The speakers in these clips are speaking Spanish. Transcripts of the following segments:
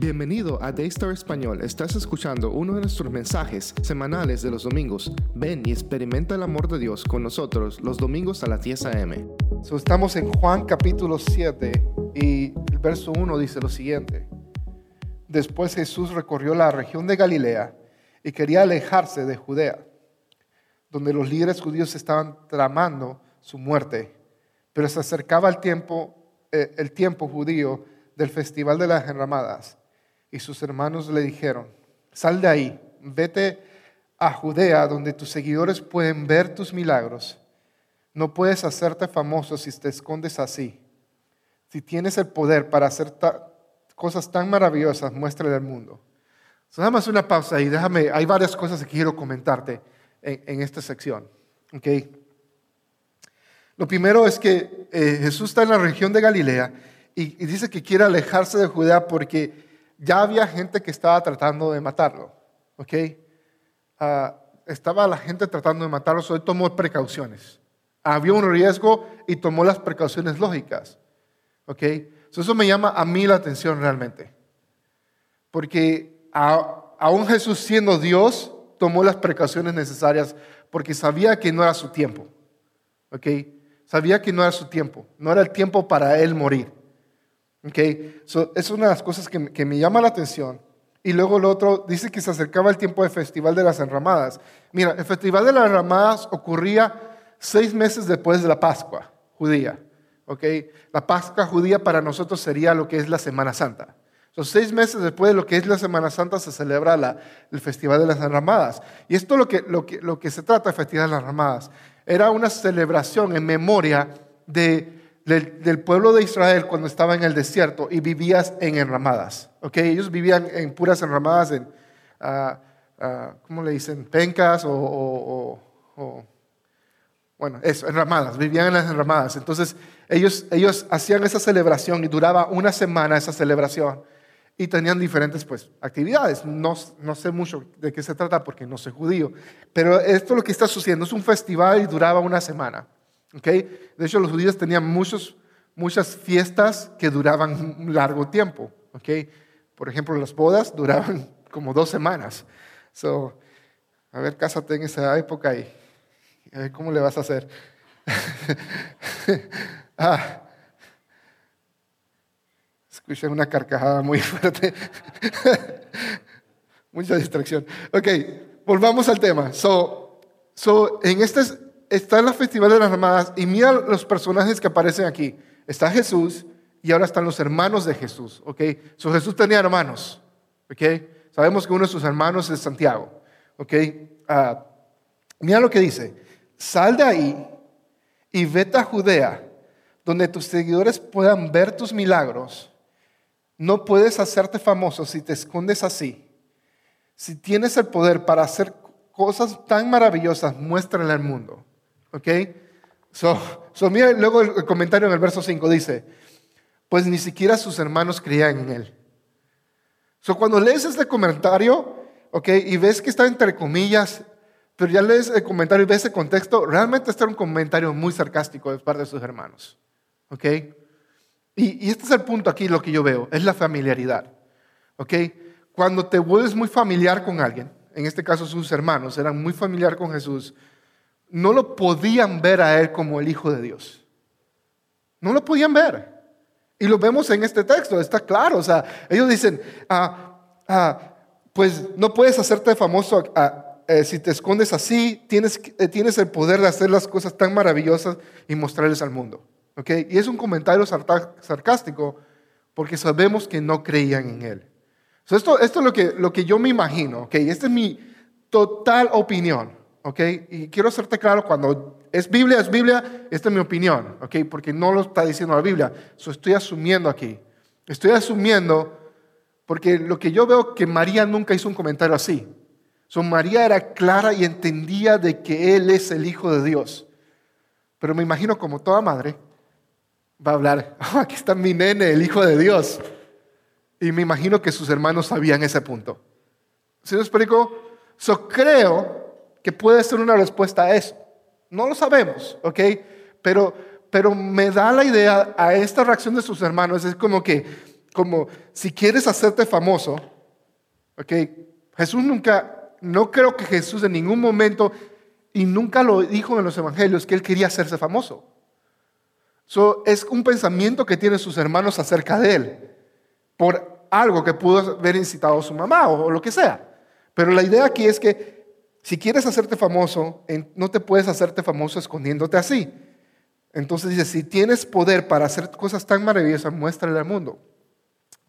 Bienvenido a Daystar Español. Estás escuchando uno de nuestros mensajes semanales de los domingos. Ven y experimenta el amor de Dios con nosotros los domingos a las 10 a.m. So, estamos en Juan capítulo 7 y el verso 1 dice lo siguiente. Después Jesús recorrió la región de Galilea y quería alejarse de Judea, donde los líderes judíos estaban tramando su muerte. Pero se acercaba el tiempo, eh, el tiempo judío del festival de las enramadas y sus hermanos le dijeron, sal de ahí, vete a Judea donde tus seguidores pueden ver tus milagros. No puedes hacerte famoso si te escondes así. Si tienes el poder para hacer cosas tan maravillosas, muéstrale al mundo. So, nada más una pausa ahí, déjame, hay varias cosas que quiero comentarte en, esta sección. Okay. Lo primero es que eh, Jesús está en la región de Galilea y, y dice que quiere alejarse de Judea porque ya había gente que estaba tratando de matarlo, ¿ok? Ah, estaba la gente tratando de matarlo, solo tomó precauciones. Había un riesgo y tomó las precauciones lógicas, ¿ok? eso me llama a mí la atención realmente, porque aún Jesús siendo Dios, tomó las precauciones necesarias porque sabía que no era su tiempo, ¿ok? Sabía que no era su tiempo, no era el tiempo para él morir. Okay. es una de las cosas que, que, me llama la atención. Y luego lo otro dice que se acercaba el tiempo del Festival de las Enramadas. Mira, el Festival de las Enramadas ocurría seis meses después de la Pascua judía. Okay. La Pascua judía para nosotros sería lo que es la Semana Santa. Son seis meses después de lo que es la Semana Santa se celebra la, el Festival de las Enramadas. Y esto lo que, lo, que, lo que se trata del Festival de las Enramadas. Era una celebración en memoria de del, pueblo de Israel cuando estaba en el desierto y vivías en enramadas. ¿okay? Ellos vivían en puras enramadas, en, uh, ¿cómo le dicen? Pencas o, bueno, eso, enramadas, vivían en las enramadas. Entonces ellos, ellos hacían esa celebración y duraba una semana esa celebración y tenían diferentes pues, actividades. No, no sé mucho de qué se trata porque no soy judío, pero esto es lo que está sucediendo. Es un festival y duraba una semana. Okay. De hecho, los judíos tenían muchos, muchas fiestas que duraban un largo tiempo. Okay. Por ejemplo, las bodas duraban como dos semanas. So, a ver, cásate en esa época y a ver cómo le vas a hacer. ah, escuché una carcajada muy fuerte. Mucha distracción. Ok, volvamos al tema. So, so en este está en la Festival de las Armadas y mira los personajes que aparecen aquí. Está Jesús y ahora están los hermanos de Jesús, ¿ok? So, Jesús tenía hermanos, ¿ok? Sabemos que uno de sus hermanos es Santiago, ¿ok? Ah, mira lo que dice, sal de ahí y vete a Judea, donde tus seguidores puedan ver tus milagros. No puedes hacerte famoso si te escondes así. Si tienes el poder para hacer cosas tan maravillosas, muéstrale al mundo. ¿Ok? So, so mira, luego el comentario en el verso 5 dice, pues ni siquiera sus hermanos creían en él. So, cuando lees este comentario, ¿ok? Y ves que está entre comillas, pero ya lees el comentario y ves el contexto, realmente está un comentario muy sarcástico de parte de sus hermanos. ¿Ok? Y, y este es el punto aquí, lo que yo veo, es la familiaridad. ¿Ok? Cuando te vuelves muy familiar con alguien, en este caso sus hermanos eran muy familiar con Jesús, no lo podían ver a él como el Hijo de Dios. No lo podían ver. Y lo vemos en este texto, está claro. O sea, ellos dicen, ah, ah, pues no puedes hacerte famoso eh, si te escondes así, tienes, eh, tienes el poder de hacer las cosas tan maravillosas y mostrarles al mundo. ¿Okay? Y es un comentario sarcástico porque sabemos que no creían en él. esto, esto es lo que, lo que yo me imagino. ¿okay? Esta es mi total opinión. ¿Ok? Y quiero hacerte claro, cuando es Biblia, es Biblia, esta es mi opinión, ¿ok? Porque no lo está diciendo la Biblia, eso estoy asumiendo aquí. Estoy asumiendo porque lo que yo veo que María nunca hizo un comentario así. So, María era clara y entendía de que Él es el Hijo de Dios. Pero me imagino como toda madre va a hablar, oh, aquí está mi nene, el Hijo de Dios. Y me imagino que sus hermanos sabían ese punto. ¿Sí me explico? So, creo que puede ser una respuesta a eso. No lo sabemos, ¿ok? Pero, pero me da la idea a esta reacción de sus hermanos, es como que como si quieres hacerte famoso, ¿ok? Jesús nunca, no creo que Jesús en ningún momento, y nunca lo dijo en los evangelios, que él quería hacerse famoso. So, es un pensamiento que tienen sus hermanos acerca de él, por algo que pudo haber incitado a su mamá o, lo que sea. Pero la idea aquí es que si quieres hacerte famoso, no te puedes hacerte famoso escondiéndote así. Entonces dice, si tienes poder para hacer cosas tan maravillosas, muéstrale al mundo.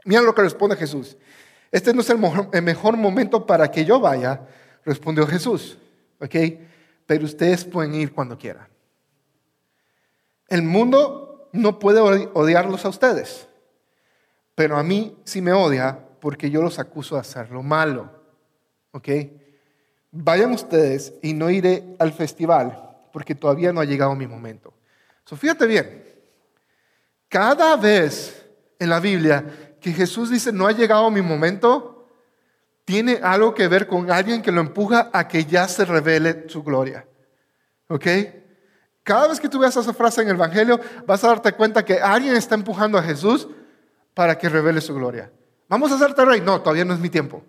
Mira lo que responde Jesús. Este no es el mejor, momento para que yo vaya, respondió Jesús. ¿Ok? Pero ustedes pueden ir cuando quieran. El mundo no puede odiarlos a ustedes, pero a mí sí me odia porque yo los acuso de hacer lo malo. ¿Ok? Vayan ustedes y no iré al festival porque todavía no ha llegado mi momento. So, fíjate bien, cada vez en la Biblia que Jesús dice no ha llegado mi momento, tiene algo que ver con alguien que lo empuja a que ya se revele su gloria. ¿Ok? Cada vez que tú veas esa frase en el Evangelio, vas a darte cuenta que alguien está empujando a Jesús para que revele su gloria. Vamos a hacerte rey. No, todavía no es mi tiempo.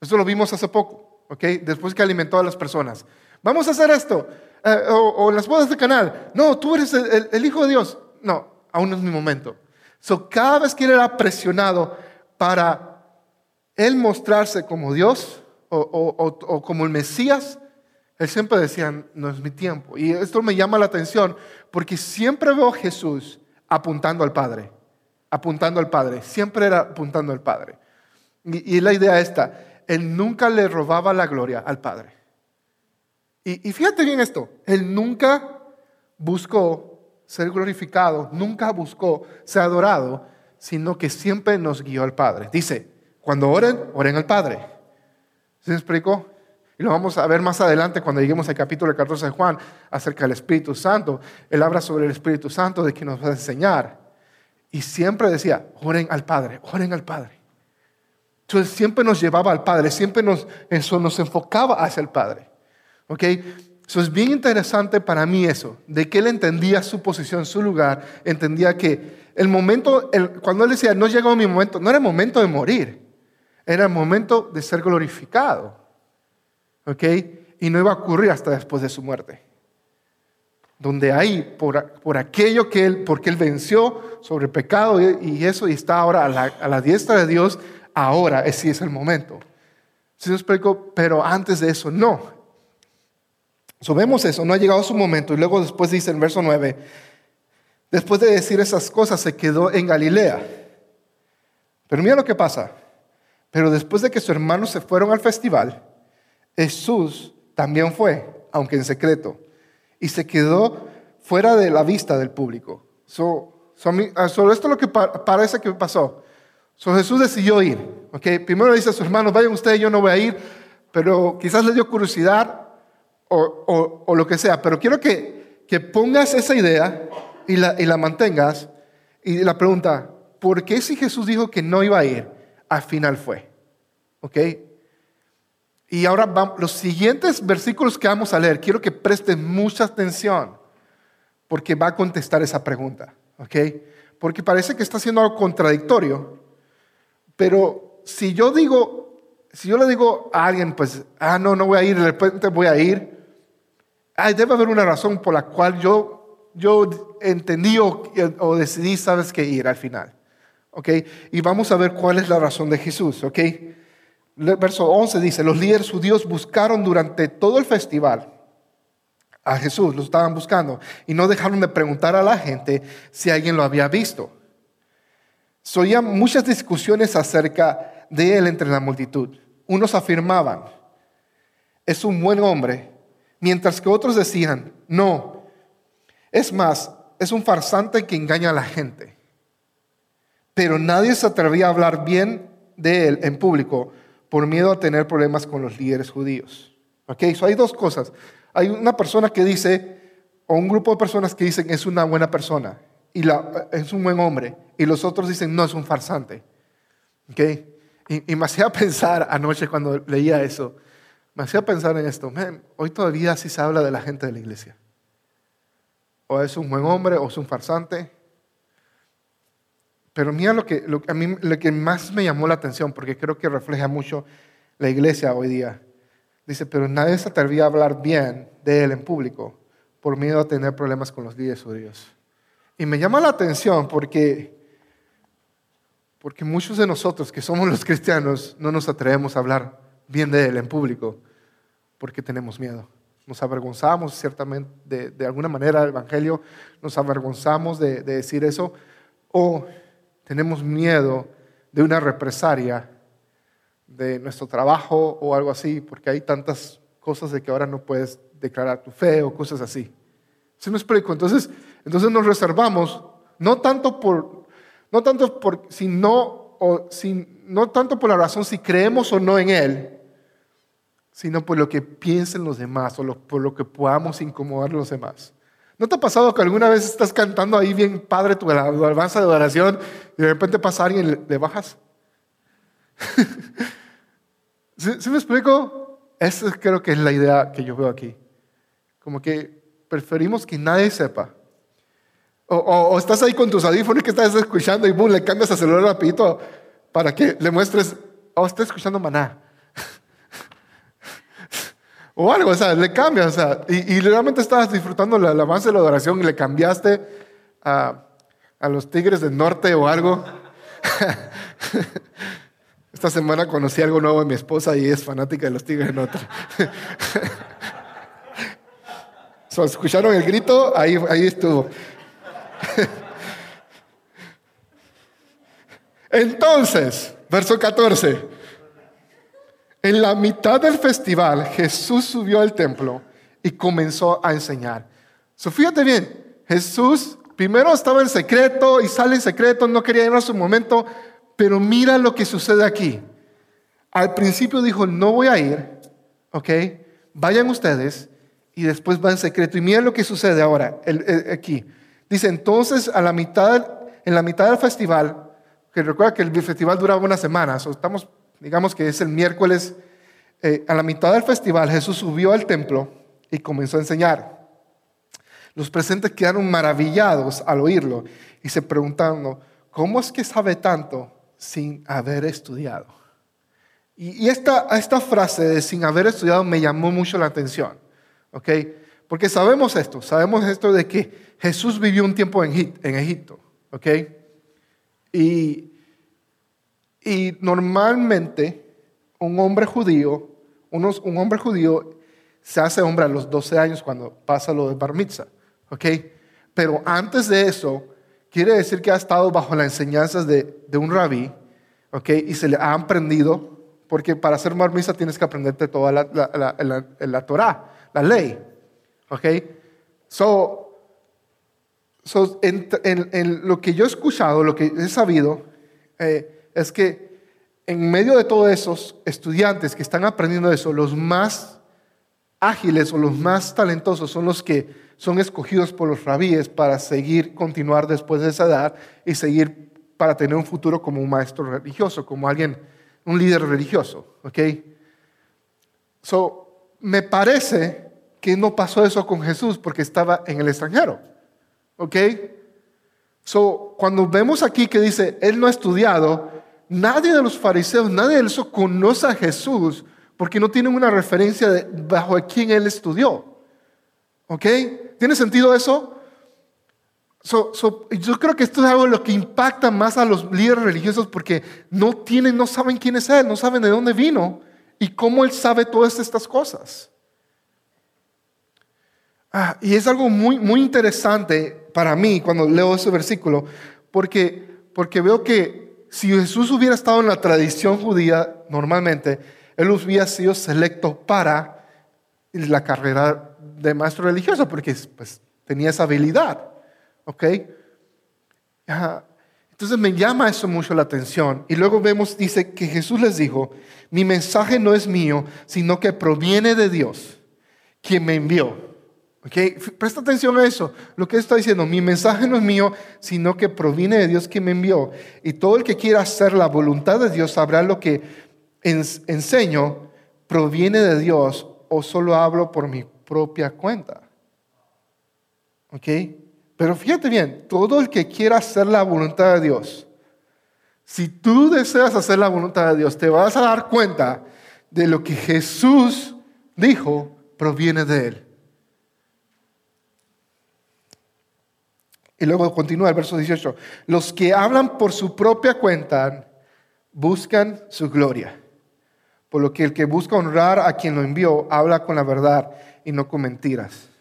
Eso lo vimos hace poco, ¿ok? Después que alimentó a las personas. Vamos a hacer esto. Eh, o, las bodas de canal. No, tú eres el, Hijo de Dios. No, aún no es mi momento. So, cada vez que él era presionado para él mostrarse como Dios o, o como el Mesías, él siempre decía, no es mi tiempo. Y esto me llama la atención porque siempre veo a Jesús apuntando al Padre, apuntando al Padre, siempre era apuntando al Padre. Y, y la idea esta, él nunca le robaba la gloria al Padre. Y, fíjate bien esto, él nunca buscó ser glorificado, nunca buscó ser adorado, sino que siempre nos guió al Padre. Dice, cuando oren, oren al Padre. ¿Se explicó? Y lo vamos a ver más adelante cuando lleguemos al capítulo 14 de Juan acerca del Espíritu Santo. Él habla sobre el Espíritu Santo de que nos va a enseñar. Y siempre decía, oren al Padre, oren al Padre. Entonces siempre nos llevaba al Padre, siempre nos, eso nos enfocaba hacia el Padre. ¿Ok? Eso es bien interesante para mí eso, de que él entendía su posición, su lugar, entendía que el momento, cuando él decía, no llegó mi momento, no era el momento de morir, era el momento de ser glorificado. ¿ok? Y no iba a ocurrir hasta después de su muerte. Donde ahí, por, por aquello que él, porque él venció sobre el pecado y, eso, y está ahora a la, a la diestra de Dios, ahora es, sí es el momento. ¿Sí os explico? Pero antes de eso, no. So, eso, no ha llegado su momento. Y luego después dice en verso 9, después de decir esas cosas, se quedó en Galilea. Pero mira lo que pasa. Pero después de que sus hermanos se fueron al festival, Jesús también fue, aunque en secreto, y se quedó fuera de la vista del público. So, ah, esto es lo que parece que pasó. So, Jesús decidió ir. Okay? Primero dice a sus hermanos, vayan ustedes, yo no voy a ir, pero quizás le dio curiosidad o, o, lo que sea. Pero quiero que, que pongas esa idea y la, y la mantengas. Y la pregunta, ¿por qué si Jesús dijo que no iba a ir, al final fue? ¿Ok? Y ahora vamos, los siguientes versículos que vamos a leer, quiero que presten mucha atención, porque va a contestar esa pregunta, ¿ok? Porque parece que está haciendo algo contradictorio, pero si yo digo, si yo le digo a alguien, pues, ah, no, no voy a ir, de repente voy a ir, ay, debe haber una razón por la cual yo, yo entendí o, decidí, sabes qué, ir al final, ¿ok? Y vamos a ver cuál es la razón de Jesús, ¿ok? verso 11 dice, los líderes judíos buscaron durante todo el festival a Jesús, lo estaban buscando, y no dejaron de preguntar a la gente si alguien lo había visto. Soía muchas discusiones acerca de él entre la multitud. Unos afirmaban, es un buen hombre, mientras que otros decían, no, es más, es un farsante que engaña a la gente. Pero nadie se atrevía a hablar bien de él en público por miedo a tener problemas con los líderes judíos. ¿Ok? So hay dos cosas. Hay una persona que dice, o un grupo de personas que dicen es una buena persona, y es un buen hombre, y los otros dicen no, es un farsante. ¿Ok? Y, me hacía pensar anoche cuando leía eso, me hacía pensar en esto, hoy todavía sí se habla de la gente de la iglesia. O es un buen hombre o es un farsante. Pero mira lo que, a mí lo que más me llamó la atención, porque creo que refleja mucho la iglesia hoy día. Dice, pero nadie se atrevía a hablar bien de él en público por miedo a tener problemas con los líderes judíos. Y me llama la atención porque, porque muchos de nosotros que somos los cristianos no nos atrevemos a hablar bien de él en público porque tenemos miedo. Nos avergonzamos ciertamente de, alguna manera del Evangelio, nos avergonzamos de, de decir eso o tenemos miedo de una represalia de nuestro trabajo o algo así, porque hay tantas cosas de que ahora no puedes declarar tu fe o cosas así. ¿Sí me explico? Entonces, entonces nos reservamos, no tanto por, no tanto por, sino, o sin, no tanto por la razón si creemos o no en Él, sino por lo que piensen los demás o por lo que podamos incomodar a los demás. ¿No te ha pasado que alguna vez estás cantando ahí bien padre tu alabanza de oración y de repente pasa alguien y le, bajas? ¿Sí, me explico? Esa creo que es la idea que yo veo aquí. Como que preferimos que nadie sepa. O, estás ahí con tus audífonos que estás escuchando y boom, le cambias a celular rapidito para que le muestres, oh, está escuchando maná. o algo, o sea, le cambias, o sea, y, realmente estabas disfrutando la alabanza de la adoración y le cambiaste a, a los tigres del norte o algo. Esta semana conocí algo nuevo de mi esposa y es fanática de los Tigres de Notre. ¿Escucharon el grito? Ahí, ahí estuvo. Entonces, verso 14. En la mitad del festival, Jesús subió al templo y comenzó a enseñar. So, fíjate bien, Jesús primero estaba en secreto y sale en secreto, no quería ir a su momento, pero mira lo que sucede aquí. Al principio dijo, no voy a ir, ¿ok? Vayan ustedes y después va en secreto. Y mira lo que sucede ahora, aquí. Dice, entonces a la mitad, en la mitad del festival, que recuerda que el festival duraba una semana, o estamos, digamos que es el miércoles, eh, a la mitad del festival Jesús subió al templo y comenzó a enseñar. Los presentes quedaron maravillados al oírlo y se preguntaron, ¿cómo es que sabe tanto sin haber estudiado. Y, esta, esta frase de sin haber estudiado me llamó mucho la atención, ¿ok? Porque sabemos esto, sabemos esto de que Jesús vivió un tiempo en, Egipto, ¿ok? Y, y normalmente un hombre judío, unos, un hombre judío se hace hombre a los 12 años cuando pasa lo de bar mitzvah, ¿ok? Pero antes de eso, quiere decir que ha estado bajo las enseñanzas de, un rabí, ¿ok? Y se le ha aprendido, porque para hacer marmisa tienes que aprenderte toda la, la, la, Torah, la ley, ¿ok? So, so en, lo que yo he escuchado, lo que he sabido, eh, es que en medio de todos esos estudiantes que están aprendiendo eso, los más ágiles o los más talentosos son los que son escogidos por los rabíes para seguir, continuar después de esa edad y seguir para tener un futuro como un maestro religioso, como alguien, un líder religioso. ¿Ok? So, me parece que no pasó eso con Jesús porque estaba en el extranjero. ¿Ok? So, cuando vemos aquí que dice, él no ha estudiado, nadie de los fariseos, nadie de eso conoce a Jesús porque no tienen una referencia de bajo quién él estudió. ¿Ok? ¿Tiene sentido eso? yo creo que esto es algo lo que impacta más a los líderes religiosos porque no tienen, no saben quién es Él, no saben de dónde vino y cómo Él sabe todas estas cosas. Ah, y es algo muy, muy interesante para mí cuando leo ese versículo porque, porque veo que si Jesús hubiera estado en la tradición judía normalmente, Él hubiera sido selecto para la carrera de maestro religioso porque pues, tenía esa habilidad. ¿Ok? Entonces me llama eso mucho la atención. Y luego vemos, dice que Jesús les dijo, mi mensaje no es mío, sino que proviene de Dios, quien me envió. ¿Okay? Presta atención a eso. Lo que está diciendo, mi mensaje no es mío, sino que proviene de Dios quien me envió. Y todo el que quiera hacer la voluntad de Dios sabrá lo que enseño proviene de Dios o solo hablo por mi propia cuenta. ¿Ok? Pero fíjate bien, todo el que quiera hacer la voluntad de Dios, Si tú deseas hacer la voluntad de Dios, te vas a dar cuenta de lo que Jesús dijo proviene de Él. Y luego continúa el verso 18. Los que hablan por su propia cuenta buscan su gloria. Por lo que el que busca honrar a quien lo envió habla con la verdad y no con mentiras.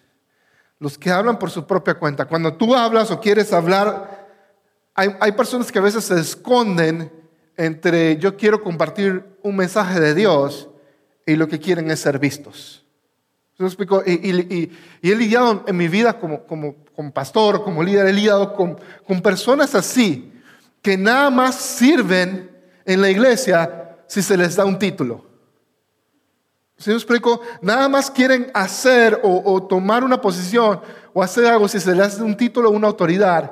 Los que hablan por su propia cuenta. Cuando tú hablas o quieres hablar, hay, hay personas que a veces se esconden entre yo quiero compartir un mensaje de Dios y lo que quieren es ser vistos. Y, he lidiado en mi vida como, como, como pastor, como líder, he lidiado con, con personas así, que nada más sirven en la iglesia si se les da un título. ¿Sí me explico? Nada más quieren hacer o, tomar una posición o hacer algo si se les da un título o una autoridad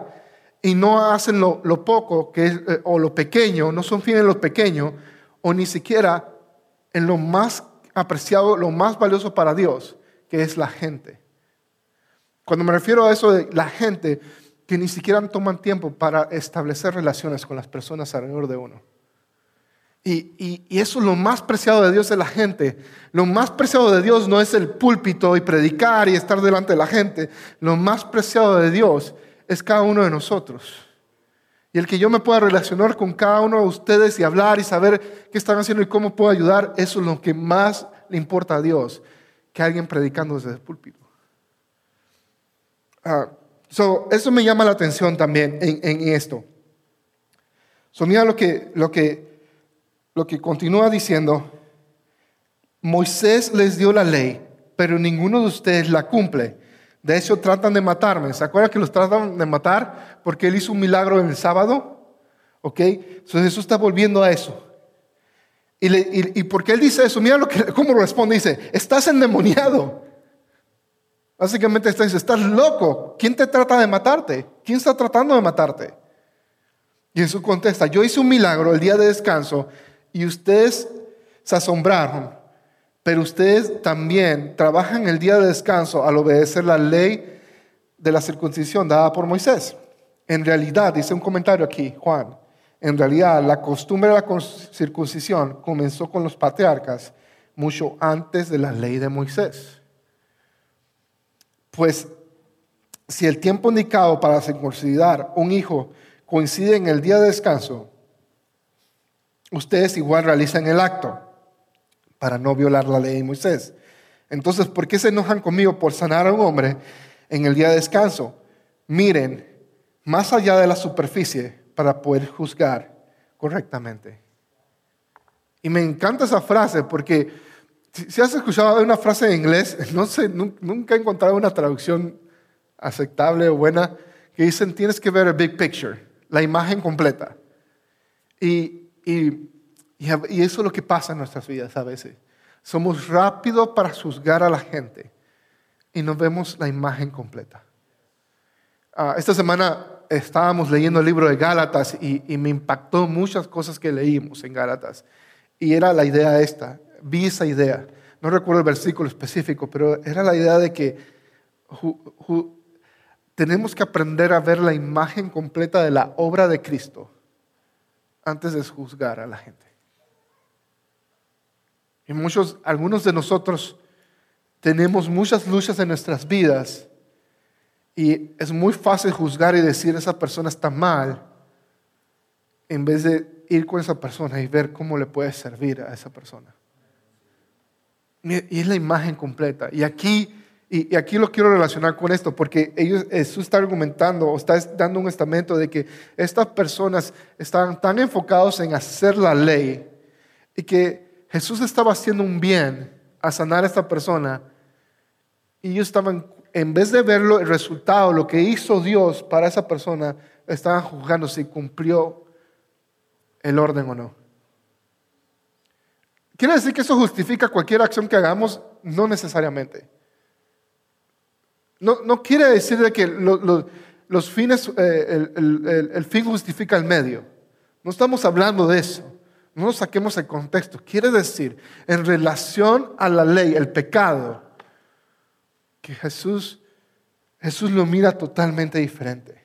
y no hacen lo, poco que eh, o lo pequeño, no son fieles en lo pequeño o ni siquiera en lo más apreciado, lo más valioso para Dios, que es la gente. Cuando me refiero a eso de la gente, que ni siquiera toman tiempo para establecer relaciones con las personas alrededor de uno. Y, eso es lo más preciado de Dios es la gente. Lo más preciado de Dios no es el púlpito y predicar y estar delante de la gente. Lo más preciado de Dios es cada uno de nosotros. Y el que yo me pueda relacionar con cada uno de ustedes y hablar y saber qué están haciendo y cómo puedo ayudar, eso es lo que más le importa a Dios que alguien predicando desde el púlpito. Ah, eso me llama la atención también en, esto. So, mira lo que, lo, que, lo que continúa diciendo. Moisés les dio la ley, pero ninguno de ustedes la cumple. De hecho, tratan de matarme. ¿Se acuerdan que los tratan de matar porque él hizo un milagro el sábado? ¿Ok? Entonces Jesús está volviendo a eso. Y, porque él dice eso, mira lo que, cómo responde, dice, estás endemoniado. Básicamente está estás loco. ¿Quién te trata de matarte? ¿Quién está tratando de matarte? Y Jesús contesta, yo hice un milagro el día de descanso y ustedes se asombraron, pero ustedes también trabajan el día de descanso al obedecer la ley de la circuncisión dada por Moisés. En realidad, dice un comentario aquí, Juan, en realidad, la costumbre de la circuncisión comenzó con los patriarcas mucho antes de la ley de Moisés. Pues si el tiempo indicado para circuncidar un hijo coincide en el día de descanso, ustedes igual realizan el acto para no violar la ley de Moisés. Entonces, ¿por qué se enojan conmigo por sanar a un hombre en el día de descanso? Miren, más allá de la superficie, para poder juzgar correctamente. Y me encanta esa frase porque si has escuchado una frase en inglés, no sé, nunca he encontrado una traducción aceptable o buena que dicen tienes que ver el big picture, la imagen completa. Y, y, eso es lo que pasa en nuestras vidas a veces. Somos rápidos para juzgar a la gente y no vemos la imagen completa. Ah, esta semana estábamos leyendo el libro de Gálatas y, me impactó muchas cosas que leímos en Gálatas. Y era la idea esta, vi esa idea. No recuerdo el versículo específico, pero era la idea de que tenemos que aprender a ver la imagen completa de la obra de Cristo antes de juzgar a la gente. Y muchos, algunos de nosotros tenemos muchas luchas en nuestras vidas y es muy fácil juzgar y decir esa persona está mal en vez de ir con esa persona y ver cómo le puede servir a esa persona. Y es la imagen completa. Y aquí, y aquí lo quiero relacionar con esto, porque ellos, Jesús está argumentando o está dando un estamento de que estas personas estaban tan enfocados en hacer la ley y que Jesús estaba haciendo un bien a sanar a esta persona y ellos estaban en vez de ver el resultado, lo que hizo Dios para esa persona, estaban juzgando si cumplió el orden o no. ¿Quiere decir que eso justifica cualquier acción que hagamos? No necesariamente. No, quiere decir que los fines, eh, el, fin justifica el medio. No estamos hablando de eso. No nos saquemos el contexto. Quiere decir, en relación a la ley, el pecado, que Jesús, Jesús lo mira totalmente diferente.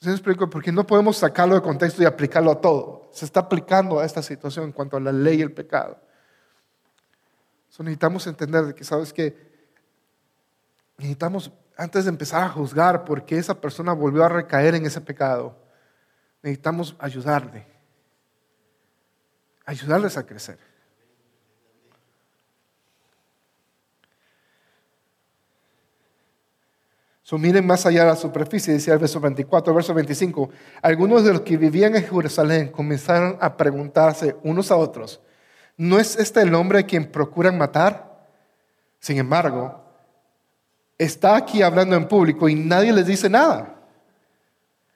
¿Se explico? Porque no podemos sacarlo de contexto y aplicarlo a todo. Se está aplicando a esta situación en cuanto a la ley y el pecado. Necesitamos entender que, ¿sabes que Necesitamos, antes de empezar a juzgar por qué esa persona volvió a recaer en ese pecado, necesitamos ayudarle. Ayudarles a crecer. So, miren más allá de la superficie, decía el verso 24, verso 25. Algunos de los que vivían en Jerusalén comenzaron a preguntarse unos a otros, ¿no es este el hombre a quien procuran matar? Sin embargo, está aquí hablando en público y nadie les dice nada.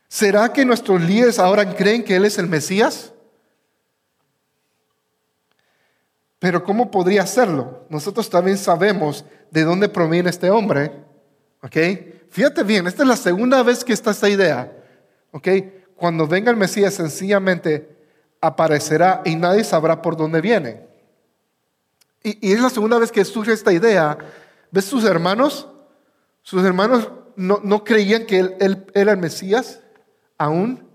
¿Será que nuestros líderes ahora creen que Él es el Mesías? Pero ¿cómo podría hacerlo? Nosotros también sabemos de dónde proviene este hombre. ¿Ok? Fíjate bien, esta es la segunda vez que está esta idea. ¿Ok? Cuando venga el Mesías, sencillamente aparecerá y nadie sabrá por dónde viene. Y, es la segunda vez que surge esta idea. ¿Ves sus hermanos? Sus hermanos no, creían que él, él, era el Mesías aún.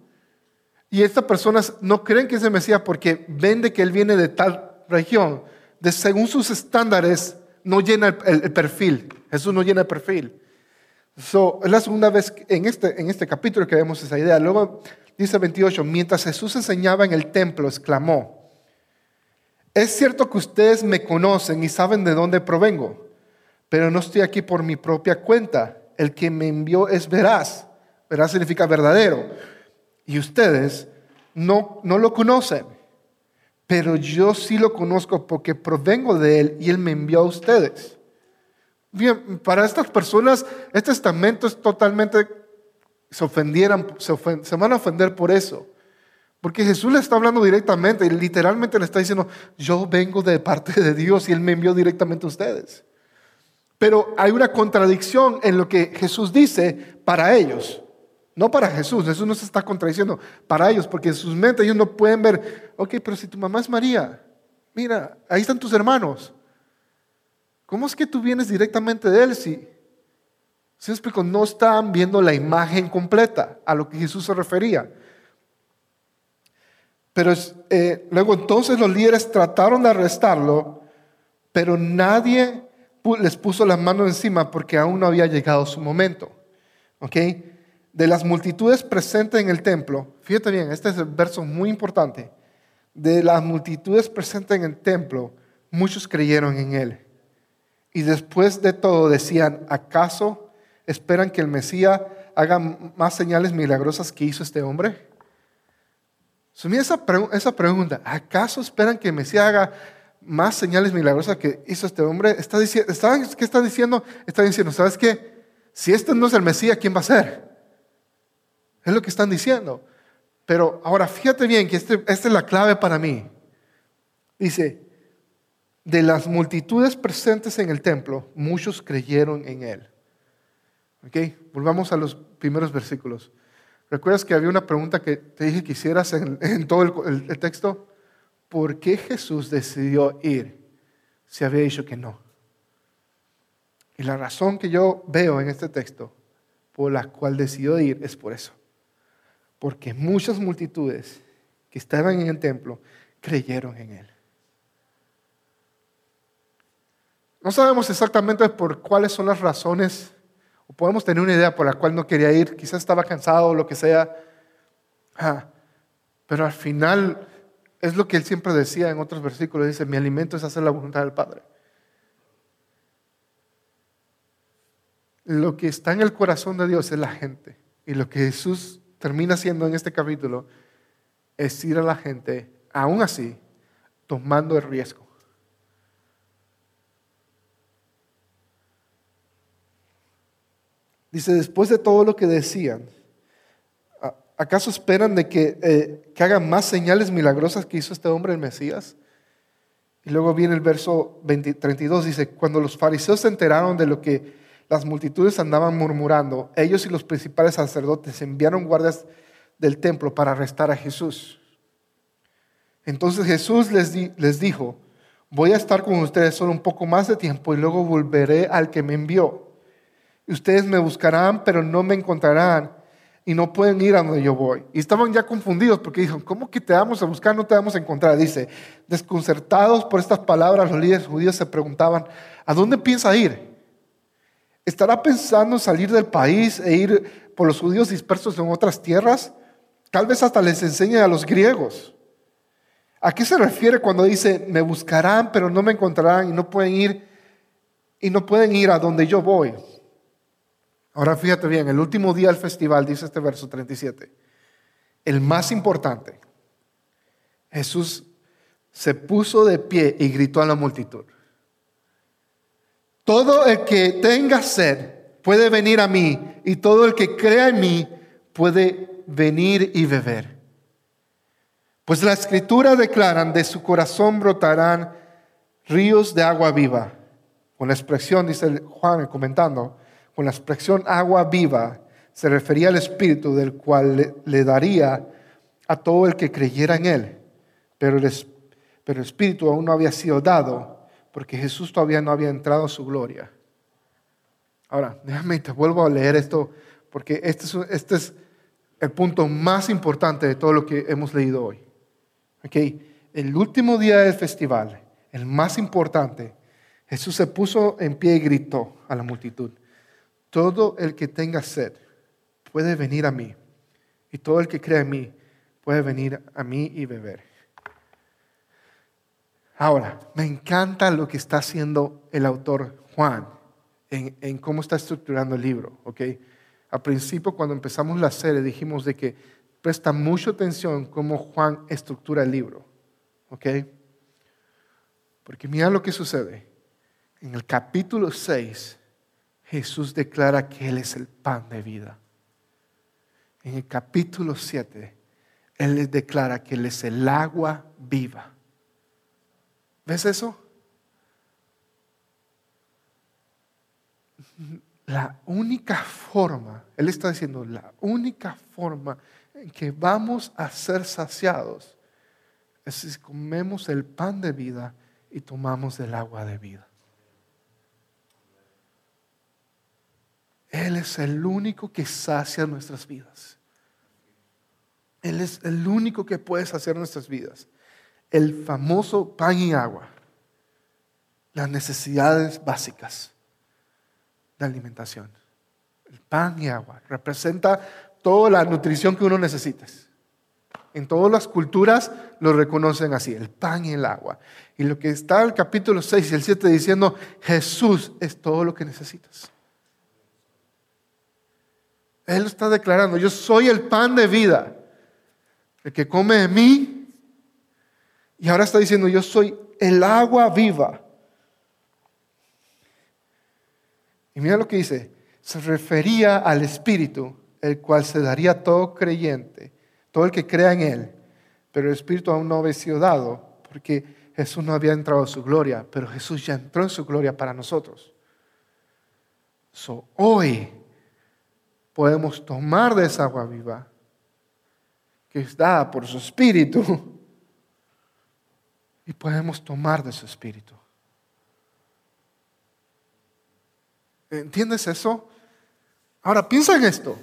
Y estas personas no creen que es el Mesías porque ven de que él viene de tal región. De según sus estándares, no llena el, el perfil. Jesús no llena el perfil. So, es la segunda vez en este, en este capítulo que vemos esa idea. Luego dice 28, mientras Jesús enseñaba en el templo, exclamó, es cierto que ustedes me conocen y saben de dónde provengo, pero no estoy aquí por mi propia cuenta. El que me envió es veraz. Veraz significa verdadero. Y ustedes no, no lo conocen, pero yo sí lo conozco porque provengo de él y él me envió a ustedes. Bien, para estas personas, este testamento es totalmente, se ofendieran, se, van a ofender por eso. Porque Jesús le está hablando directamente y literalmente le está diciendo, yo vengo de parte de Dios y Él me envió directamente a ustedes. Pero hay una contradicción en lo que Jesús dice para ellos. No para Jesús, Jesús no se está contradiciendo para ellos, porque en sus mentes ellos no pueden ver, ok, pero si tu mamá es María, mira, ahí están tus hermanos. ¿Cómo es que tú vienes directamente de Él si, si explico, no están viendo la imagen completa a lo que Jesús se refería? Pero eh, luego entonces los líderes trataron de arrestarlo, pero nadie les puso las manos encima porque aún no había llegado su momento. ¿Ok? De las multitudes presentes en el templo, fíjate bien, este es el verso muy importante. De las multitudes presentes en el templo, muchos creyeron en él. Y después de todo decían, ¿acaso esperan que el Mesías haga más señales milagrosas que hizo este hombre? esa, esa pregunta, ¿acaso esperan que el Mesías haga más señales milagrosas que hizo este hombre? Está diciendo, ¿Qué está diciendo? Está diciendo, ¿sabes qué? Si este no es el Mesías, ¿quién va a ser? Es lo que están diciendo. Pero ahora fíjate bien que este, esta es la clave para mí. Dice, de las multitudes presentes en el templo, muchos creyeron en él. ¿Ok? Volvamos a los primeros versículos. ¿Recuerdas que había una pregunta que te dije que hicieras en, todo el, texto? ¿Por qué Jesús decidió ir si había dicho que no? Y la razón que yo veo en este texto por la cual decidió ir es por eso. Porque muchas multitudes que estaban en el templo creyeron en él. No sabemos exactamente por cuáles son las razones, o podemos tener una idea por la cual no quería ir, quizás estaba cansado o lo que sea. Ah, pero al final es lo que él siempre decía en otros versículos, dice, mi alimento es hacer la voluntad del Padre. Lo que está en el corazón de Dios es la gente. Y lo que Jesús termina haciendo en este capítulo es ir a la gente, aún así, tomando el riesgo. Dice, después de todo lo que decían, ¿acaso esperan de que, eh, que hagan más señales milagrosas que hizo este hombre el Mesías? Y luego viene el verso 32, dice, cuando los fariseos se enteraron de lo que las multitudes andaban murmurando, ellos y los principales sacerdotes enviaron guardias del templo para arrestar a Jesús. Entonces Jesús les, les dijo, voy a estar con ustedes solo un poco más de tiempo y luego volveré al que me envió. Ustedes me buscarán, pero no me encontrarán. Y no pueden ir a donde yo voy. Y estaban ya confundidos porque dijeron, ¿cómo que te vamos a buscar? No te vamos a encontrar. Dice, desconcertados por estas palabras, los líderes judíos se preguntaban, ¿a dónde piensa ir? ¿Estará pensando en salir del país e ir por los judíos dispersos en otras tierras? Tal vez hasta les enseñe a los griegos. ¿A qué se refiere cuando dice, me buscarán, pero no me encontrarán y no pueden ir y no pueden ir a donde yo voy? Ahora fíjate bien, el último día del festival, dice este verso 37, el más importante, Jesús se puso de pie y gritó a la multitud, todo el que tenga sed puede venir a mí y todo el que crea en mí puede venir y beber. Pues la escritura declaran, de su corazón brotarán ríos de agua viva. Con la expresión, dice Juan comentando, con la expresión agua viva se refería al Espíritu del cual le, daría a todo el que creyera en Él. Pero el, Espíritu aún no había sido dado porque Jesús todavía no había entrado a su gloria. Ahora, déjame, te vuelvo a leer esto porque este es, este es el punto más importante de todo lo que hemos leído hoy. Okay. El último día del festival, el más importante, Jesús se puso en pie y gritó a la multitud. Todo el que tenga sed puede venir a mí. Y todo el que cree en mí puede venir a mí y beber. Ahora, me encanta lo que está haciendo el autor Juan en, cómo está estructurando el libro. ¿okay? Al principio, cuando empezamos la serie, dijimos de que presta mucha atención cómo Juan estructura el libro. Porque mira lo que sucede. En el capítulo 6, Jesús declara que Él es el pan de vida. En el capítulo 7, Él les declara que Él es el agua viva. ¿Ves eso? La única forma, Él está diciendo, la única forma en que vamos a ser saciados es si comemos el pan de vida y tomamos el agua de vida. Él es el único que sacia nuestras vidas. Él es el único que puede saciar nuestras vidas. El famoso pan y agua. Las necesidades básicas de alimentación. El pan y agua representa toda la nutrición que uno necesita. En todas las culturas lo reconocen así, el pan y el agua. Y lo que está en el capítulo 6 y el 7 diciendo, Jesús es todo lo que necesitas. Él está declarando, yo soy el pan de vida. El que come de mí. Y ahora está diciendo, yo soy el agua viva. Y mira lo que dice. Se refería al Espíritu, el cual se daría a todo creyente, todo el que crea en Él. Pero el Espíritu aún no había sido dado, porque Jesús no había entrado en su gloria, pero Jesús ya entró en su gloria para nosotros. So, hoy podemos tomar de esa agua viva que es dada por su espíritu y podemos tomar de su espíritu. ¿Entiendes eso? Ahora piensa en esto.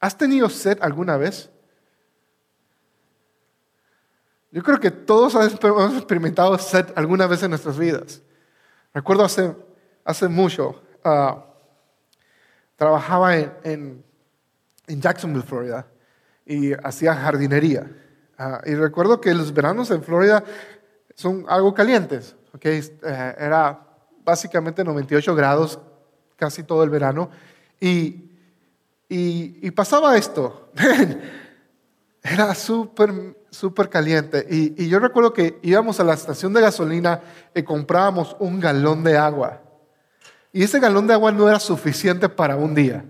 ¿Has tenido sed alguna vez? Yo creo que todos hemos experimentado sed alguna vez en nuestras vidas. Recuerdo hace, hace mucho, ah, trabajaba en, Jacksonville, Florida, y hacía jardinería. Ah, y recuerdo que los veranos en Florida son algo calientes. ¿okay? Eh, era básicamente 98 grados casi todo el verano. Y, y, pasaba esto. Era súper, súper caliente. Y, y, yo recuerdo que íbamos a la estación de gasolina y comprábamos un galón de agua. Y ese galón de agua no era suficiente para un día.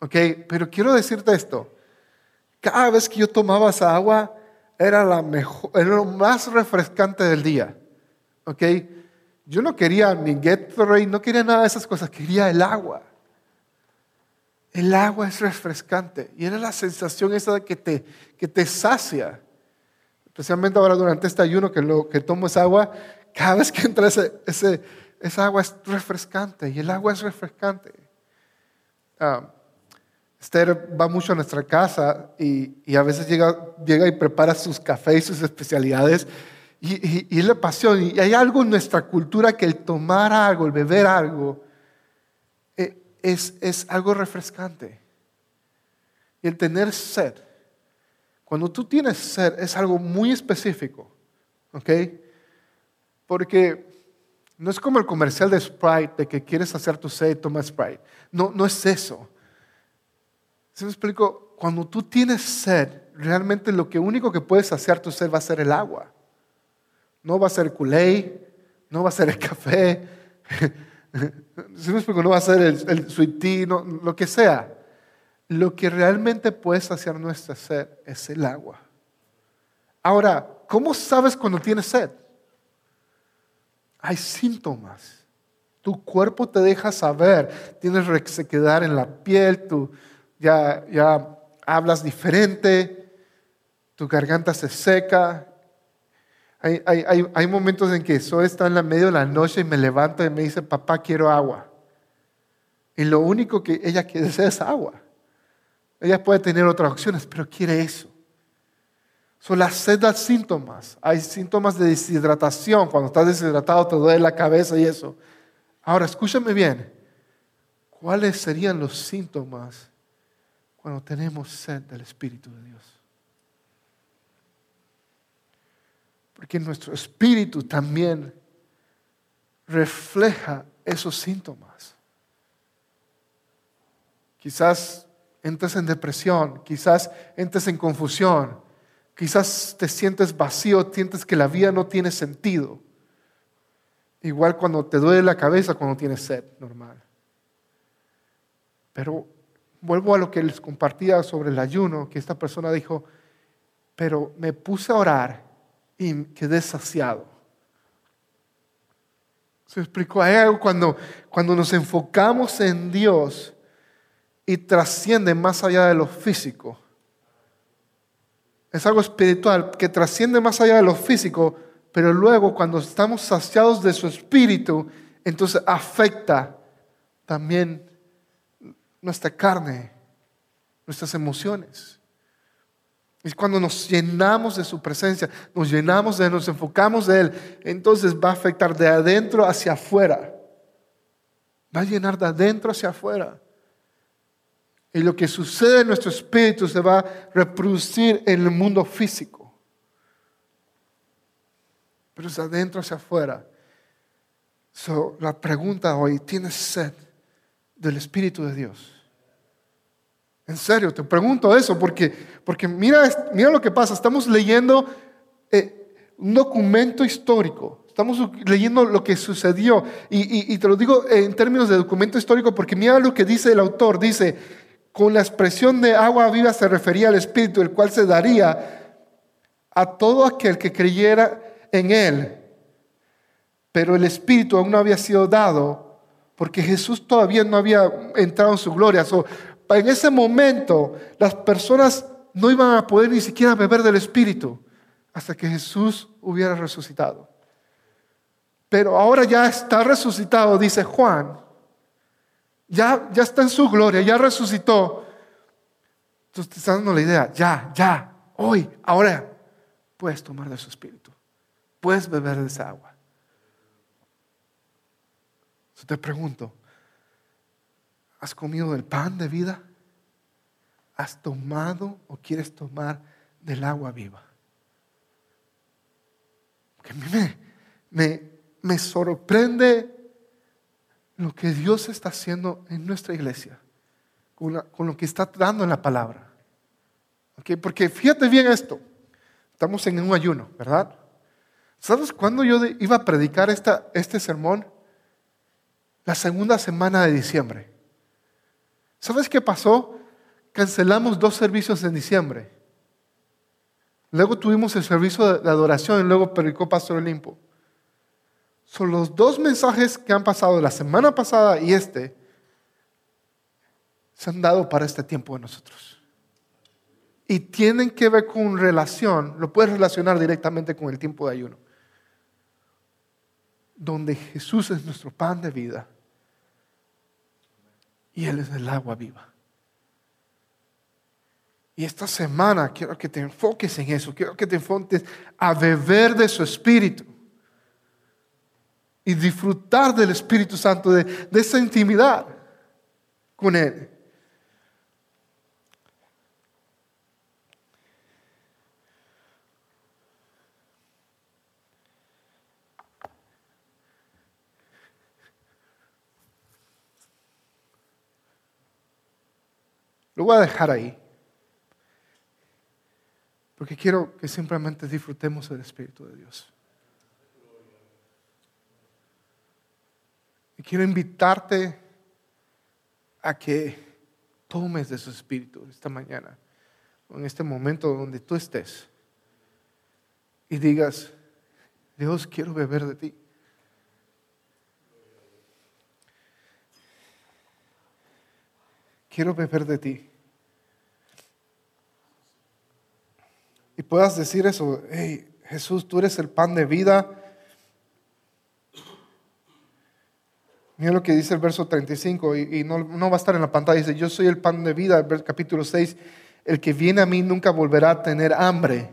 ¿Ok? Pero quiero decirte esto. Cada vez que yo tomaba esa agua, era, la mejor, era lo más refrescante del día. ¿Ok? Yo no quería ni Gatorade, no quería nada de esas cosas, quería el agua. El agua es refrescante y era la sensación esa que te, que te sacia. Especialmente ahora durante este ayuno que, lo, que tomo esa agua, cada vez que entra ese esa agua es refrescante y el agua es refrescante. Ah, Esther va mucho a nuestra casa y, a veces llega, llega y prepara sus cafés y sus especialidades y, es la pasión. Y hay algo en nuestra cultura que el tomar algo, el beber algo, eh, es, es algo refrescante. Y el tener sed. Cuando tú tienes sed es algo muy específico. ¿Ok? Porque no es como el comercial de Sprite, de que quieres hacer tu sed, toma Sprite. No, no es eso. ¿Se me explico? Cuando tú tienes sed, realmente lo que único que puedes hacer tu sed va a ser el agua. No va a ser el no va a ser el café, ¿Se me explico? No va a ser el, el sweet tea, lo que sea. Lo que realmente puede saciar nuestra sed es el agua. Ahora, ¿cómo sabes cuando tienes sed? Hay síntomas. Tu cuerpo te deja saber. Tienes resequedad en la piel, tú ya, ya hablas diferente, tu garganta se seca, hay, hay, hay, momentos en que Zoe está en la medio de la noche y me levanta y me dice, papá, quiero agua. Y lo único que ella quiere es agua. Ella puede tener otras opciones, pero quiere eso. Son las sed da síntomas. Hay síntomas de deshidratación. Cuando estás deshidratado te duele la cabeza y eso. Ahora, escúchame bien. ¿Cuáles serían los síntomas cuando tenemos sed del Espíritu de Dios? Porque nuestro espíritu también refleja esos síntomas. Quizás entres en depresión, quizás entres en confusión, quizás te sientes vacío, sientes que la vida no tiene sentido. Igual cuando te duele la cabeza, cuando tienes sed, normal. Pero vuelvo a lo que les compartía sobre el ayuno, que esta persona dijo, pero me puse a orar y quedé saciado. Se explicó, hay algo cuando, cuando nos enfocamos en Dios y trasciende más allá de lo físico. Es algo espiritual que trasciende más allá de lo físico, pero luego cuando estamos saciados de su espíritu, entonces afecta también nuestra carne, nuestras emociones. Es cuando nos llenamos de su presencia, nos llenamos de Él, nos enfocamos de Él, entonces va a afectar de adentro hacia afuera. Va a llenar de adentro hacia afuera. Y lo que sucede en nuestro espíritu se va a reproducir en el mundo físico. Pero es de adentro hacia afuera. So, la pregunta hoy, ¿tienes sed del Espíritu de Dios? En serio, te pregunto eso, porque, porque mira, mira lo que pasa. Estamos leyendo eh, un documento histórico. Estamos leyendo lo que sucedió. Y, y, te lo digo en términos de documento histórico, porque mira lo que dice el autor. Dice, con la expresión de agua viva se refería al Espíritu, el cual se daría a todo aquel que creyera en él. Pero el Espíritu aún no había sido dado porque Jesús todavía no había entrado en su gloria en ese momento las personas no iban a poder ni siquiera beber del Espíritu hasta que Jesús hubiera resucitado. Pero ahora ya está resucitado, dice Juan. Ya, ya está en su gloria, ya resucitó. Entonces te está dando la idea, ya, ya, hoy, ahora puedes tomar de su espíritu. Puedes beber de esa agua. Entonces te pregunto, ¿Has comido del pan de vida? ¿Has tomado o quieres tomar del agua viva? Porque a mí me, me, sorprende lo que Dios está haciendo en nuestra iglesia, con, lo que está dando en la palabra. ¿Okay? Porque fíjate bien esto, estamos en un ayuno, ¿verdad? ¿Sabes cuándo yo iba a predicar esta, este sermón? La segunda semana de diciembre. ¿Sabes qué pasó? Cancelamos dos servicios en diciembre. Luego tuvimos el servicio de adoración y luego predicó Pastor Olimpo. Son los dos mensajes que han pasado la semana pasada y este se han dado para este tiempo de nosotros. Y tienen que ver con relación, lo puedes relacionar directamente con el tiempo de ayuno, donde Jesús es nuestro pan de vida y Él es el agua viva. Y esta semana quiero que te enfoques en eso, quiero que te enfoques a beber de su espíritu y disfrutar del Espíritu Santo, de, de esa intimidad con Él. Lo voy a dejar ahí. Porque quiero que simplemente disfrutemos del Espíritu de Dios. Quiero invitarte a que tomes de su Espíritu esta mañana, en este momento donde tú estés, y digas, Dios, quiero beber de ti. Quiero beber de ti. y puedas decir eso, hey, Jesús, tú eres el pan de vida. Mira lo que dice el verso 35 y, no, no, va a estar en la pantalla. Dice, yo soy el pan de vida, capítulo 6. El que viene a mí nunca volverá a tener hambre.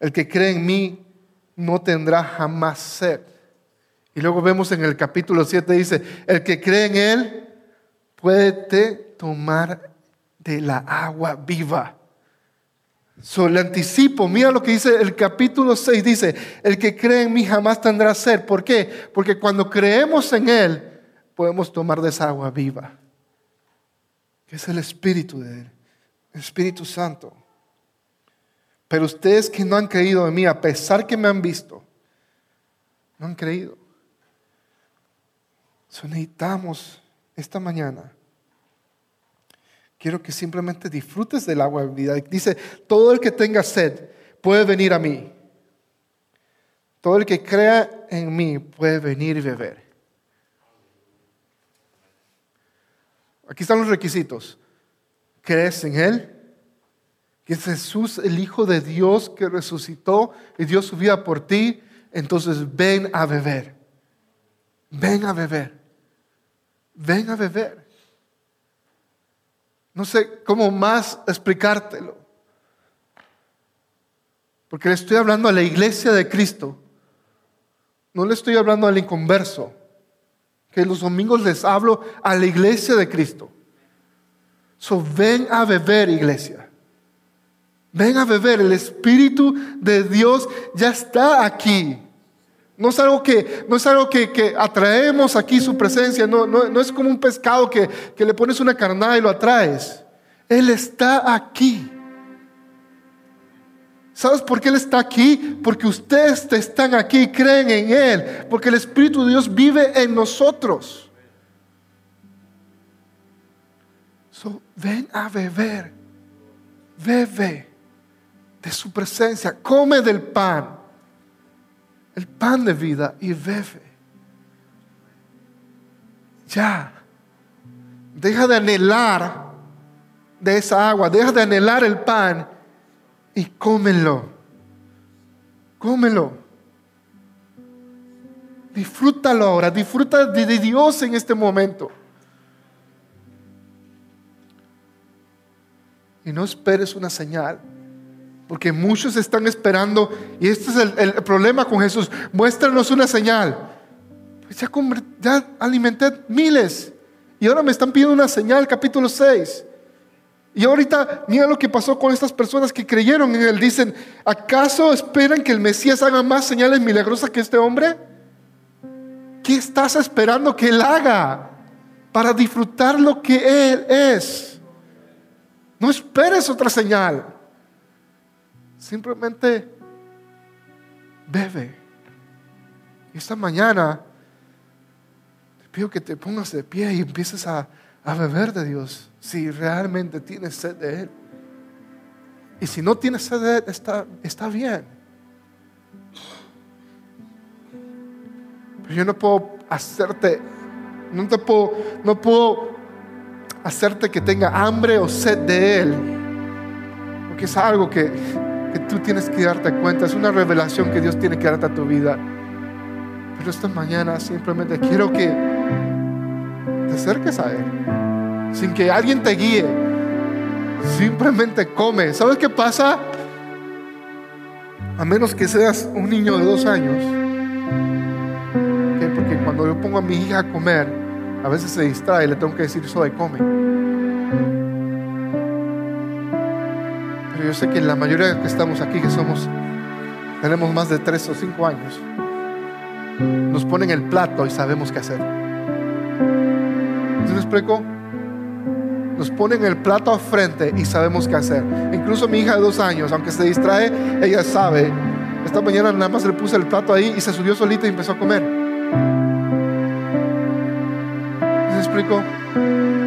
El que cree en mí no tendrá jamás sed. Y luego vemos en el capítulo 7 dice, el que cree en él puede tomar de la agua viva. So, le anticipo, mira lo que dice el capítulo 6, dice, el que cree en mí jamás tendrá sed. ¿Por qué? Porque cuando creemos en Él, podemos tomar de esa agua viva, que es el Espíritu de Él, el Espíritu Santo. Pero ustedes que no han creído en mí, a pesar que me han visto, no han creído. So, necesitamos esta mañana Quiero que simplemente disfrutes del agua de vida. Dice, todo el que tenga sed puede venir a mí. Todo el que crea en mí puede venir y beber. Aquí están los requisitos. ¿Crees en Él? Que es Jesús, el Hijo de Dios que resucitó y dio su vida por ti. Entonces ven a beber. Ven a beber. Ven a beber. No sé cómo más explicártelo. Porque le estoy hablando a la iglesia de Cristo. No le estoy hablando al inconverso. Que los domingos les hablo a la iglesia de Cristo. So, ven a beber, iglesia. Ven a beber. El Espíritu de Dios ya está aquí. No es algo que, no es algo que, atraemos aquí su presencia, no, no, es como un pescado que, que le pones una carnada y lo atraes. Él está aquí. ¿Sabes por qué Él está aquí? Porque ustedes están aquí y creen en Él. Porque el Espíritu de Dios vive en nosotros. So, ven a beber. Bebe de su presencia. Come del pan el pan de vida y bebe. Ya. Deja de anhelar de esa agua, deja de anhelar el pan y cómelo. Cómelo. Disfrútalo ahora, disfruta de Dios en este momento. Y no esperes una señal. Porque muchos están esperando, y este es el, problema con Jesús, muéstranos una señal. Pues ya, ya alimenté miles, y ahora me están pidiendo una señal, capítulo 6. Y ahorita, mira lo que pasó con estas personas que creyeron en él. Dicen, ¿acaso esperan que el Mesías haga más señales milagrosas que este hombre? ¿Qué estás esperando que él haga para disfrutar lo que él es? No esperes otra señal. Simplemente bebe. Esta mañana te pido que te pongas de pie y empieces a, beber de Dios si realmente tienes sed de Él. Y si no tienes sed de Él, está, está bien. Pero yo no puedo hacerte, no te puedo, no puedo hacerte que tenga hambre o sed de Él. Porque es algo que tú tienes que darte cuenta, es una revelación que Dios tiene que darte a tu vida. Pero esta mañana simplemente quiero que te acerques a Él, sin que alguien te guíe, Simplemente come. ¿Sabes qué pasa? A menos que seas un niño de dos años. Porque cuando yo pongo a mi hija a comer, a veces se distrae y le tengo que decir, soy come. Yo sé que la mayoría que estamos aquí, que somos, tenemos más de tres o cinco años, nos ponen el plato y sabemos qué hacer. ¿Sí me explico? Nos ponen el plato a frente y sabemos qué hacer. Incluso mi hija de dos años, aunque se distrae, ella sabe. Esta mañana nada más le puse el plato ahí y se subió solita y empezó a comer. ¿Me explico?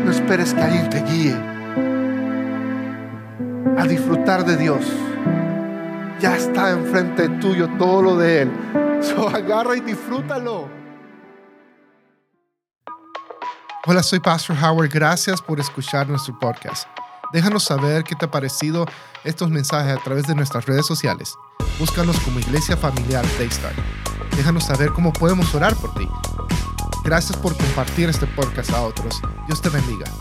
No esperes que alguien te guíe a disfrutar de Dios. Ya está enfrente tuyo todo lo de Él. So agarra y disfrútalo. Hola, soy Pastor Howard. Gracias por escuchar nuestro podcast. Déjanos saber qué te ha parecido estos mensajes a través de nuestras redes sociales. Búscanos como Iglesia Familiar Daystar. Déjanos saber cómo podemos orar por ti. Gracias por compartir este podcast a otros. Dios te bendiga.